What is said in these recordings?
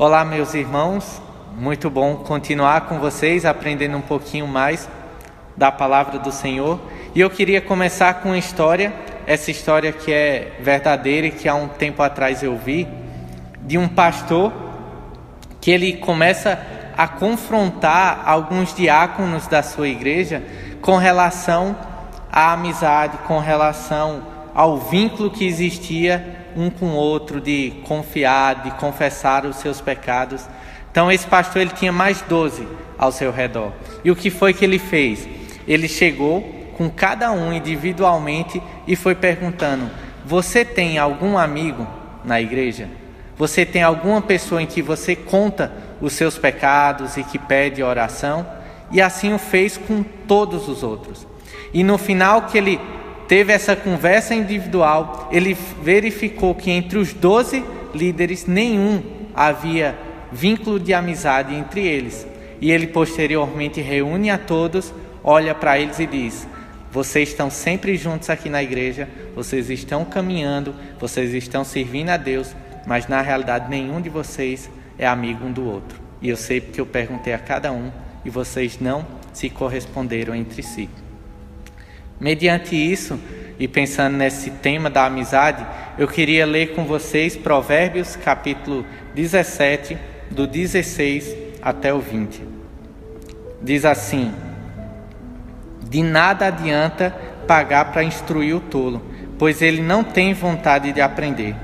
Olá, meus irmãos, muito bom continuar com vocês, aprendendo um pouquinho mais da palavra do Senhor. E eu queria começar com uma história, essa história que é verdadeira e que há um tempo atrás eu vi, de um pastor que ele começa a confrontar alguns diáconos da sua igreja com relação à amizade, com relação ao vínculo que existia um com o outro, de confiar, de confessar os seus pecados. Então esse pastor ele tinha mais doze ao seu redor. E o que foi que ele fez? Ele chegou com cada um individualmente e foi perguntando: Você tem algum amigo na igreja? Você tem alguma pessoa em que você conta os seus pecados e que pede oração? E assim o fez com todos os outros. E no final que ele teve essa conversa individual, ele verificou que entre os doze líderes nenhum havia vínculo de amizade entre eles. E ele posteriormente reúne a todos, olha para eles e diz: Vocês estão sempre juntos aqui na igreja, vocês estão caminhando, vocês estão servindo a Deus, mas na realidade nenhum de vocês é amigo um do outro. E eu sei porque eu perguntei a cada um e vocês não se corresponderam entre si. Mediante isso, e pensando nesse tema da amizade, eu queria ler com vocês Provérbios capítulo 17, do 16 até o 20. Diz assim: De nada adianta pagar para instruir o tolo, pois ele não tem vontade de aprender.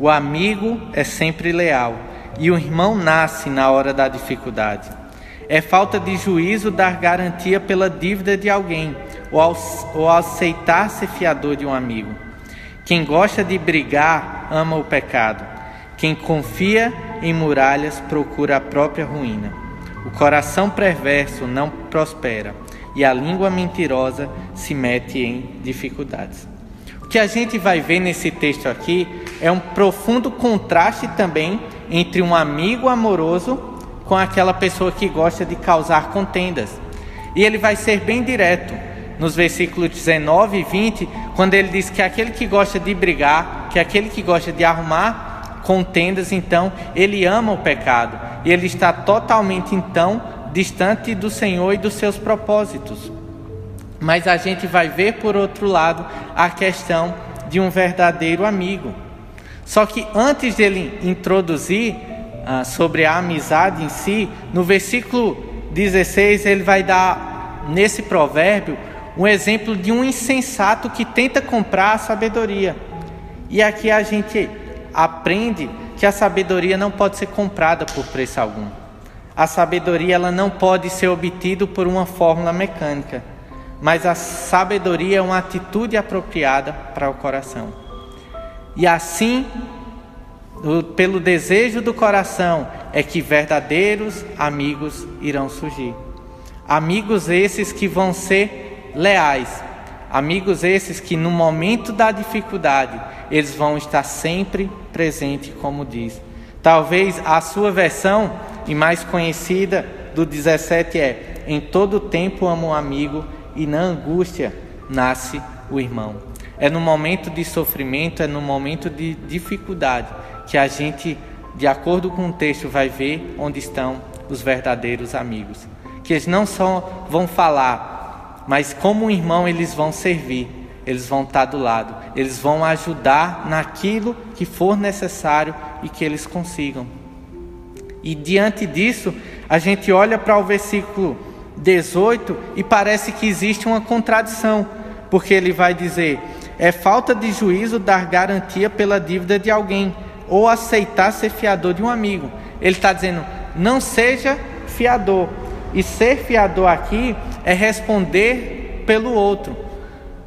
O amigo é sempre leal, e o irmão nasce na hora da dificuldade. É falta de juízo dar garantia pela dívida de alguém ou, aceitar ser fiador de um amigo. Quem gosta de brigar ama o pecado. Quem confia em muralhas procura a própria ruína. O coração perverso não prospera e a língua mentirosa se mete em dificuldades. O que a gente vai ver nesse texto aqui é um profundo contraste também entre um amigo amoroso com aquela pessoa que gosta de causar contendas. E ele vai ser bem direto nos versículos 19 e 20, quando ele diz que aquele que gosta de brigar, que aquele que gosta de arrumar contendas, então ele ama o pecado e ele está totalmente então distante do Senhor e dos seus propósitos. Mas a gente vai ver por outro lado a questão de um verdadeiro amigo. Só que antes dele introduzir ah, sobre a amizade em si, no versículo 16 ele vai dar, nesse provérbio, um exemplo de um insensato que tenta comprar a sabedoria. E aqui a gente aprende que a sabedoria não pode ser comprada por preço algum. A sabedoria ela não pode ser obtida por uma fórmula mecânica, mas a sabedoria é uma atitude apropriada para o coração. E assim pelo desejo do coração, é que verdadeiros amigos irão surgir. Amigos esses que vão ser leais, amigos esses que no momento da dificuldade, eles vão estar sempre presentes, como diz. Talvez a sua versão e mais conhecida do 17 é: Em todo tempo amo um amigo e na angústia nasce o irmão. É no momento de sofrimento, é no momento de dificuldade que a gente, de acordo com o texto, vai ver onde estão os verdadeiros amigos. Que eles não só vão falar, mas como um irmão eles vão servir, eles vão estar do lado, eles vão ajudar naquilo que for necessário e que eles consigam. E diante disso, a gente olha para o versículo 18 e parece que existe uma contradição, porque ele vai dizer: é falta de juízo dar garantia pela dívida de alguém ou aceitar ser fiador de um amigo. Ele está dizendo: não seja fiador. E ser fiador aqui é responder pelo outro.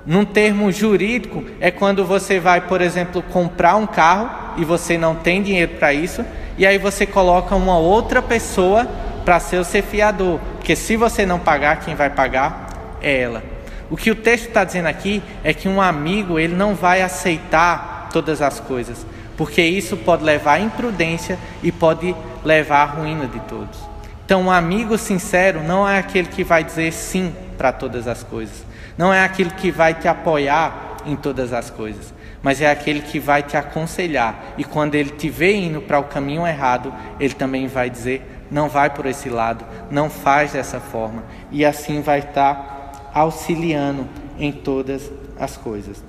Num termo jurídico, é quando você vai, por exemplo, comprar um carro e você não tem dinheiro para isso, e aí você coloca uma outra pessoa para ser o ser fiador, porque se você não pagar, quem vai pagar é ela. O que o texto está dizendo aqui é que um amigo ele não vai aceitar todas as coisas, porque isso pode levar à imprudência e pode levar à ruína de todos. Então, um amigo sincero não é aquele que vai dizer sim para todas as coisas, não é aquele que vai te apoiar em todas as coisas, mas é aquele que vai te aconselhar. E quando ele te vê indo para o caminho errado, ele também vai dizer: não vai por esse lado, não faz dessa forma. E assim vai estar auxiliando em todas as coisas.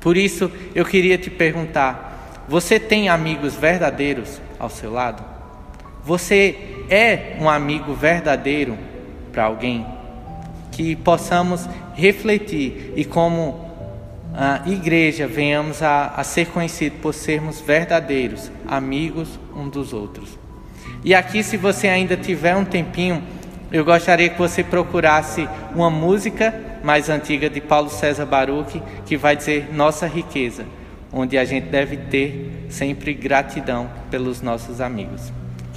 Por isso, eu queria te perguntar: você tem amigos verdadeiros ao seu lado? Você é um amigo verdadeiro para alguém? Que possamos refletir e, como a igreja, venhamos a, a ser conhecidos por sermos verdadeiros amigos um dos outros. E aqui, se você ainda tiver um tempinho, eu gostaria que você procurasse uma música mais antiga de Paulo César Baruch, que vai dizer Nossa riqueza, onde a gente deve ter sempre gratidão pelos nossos amigos.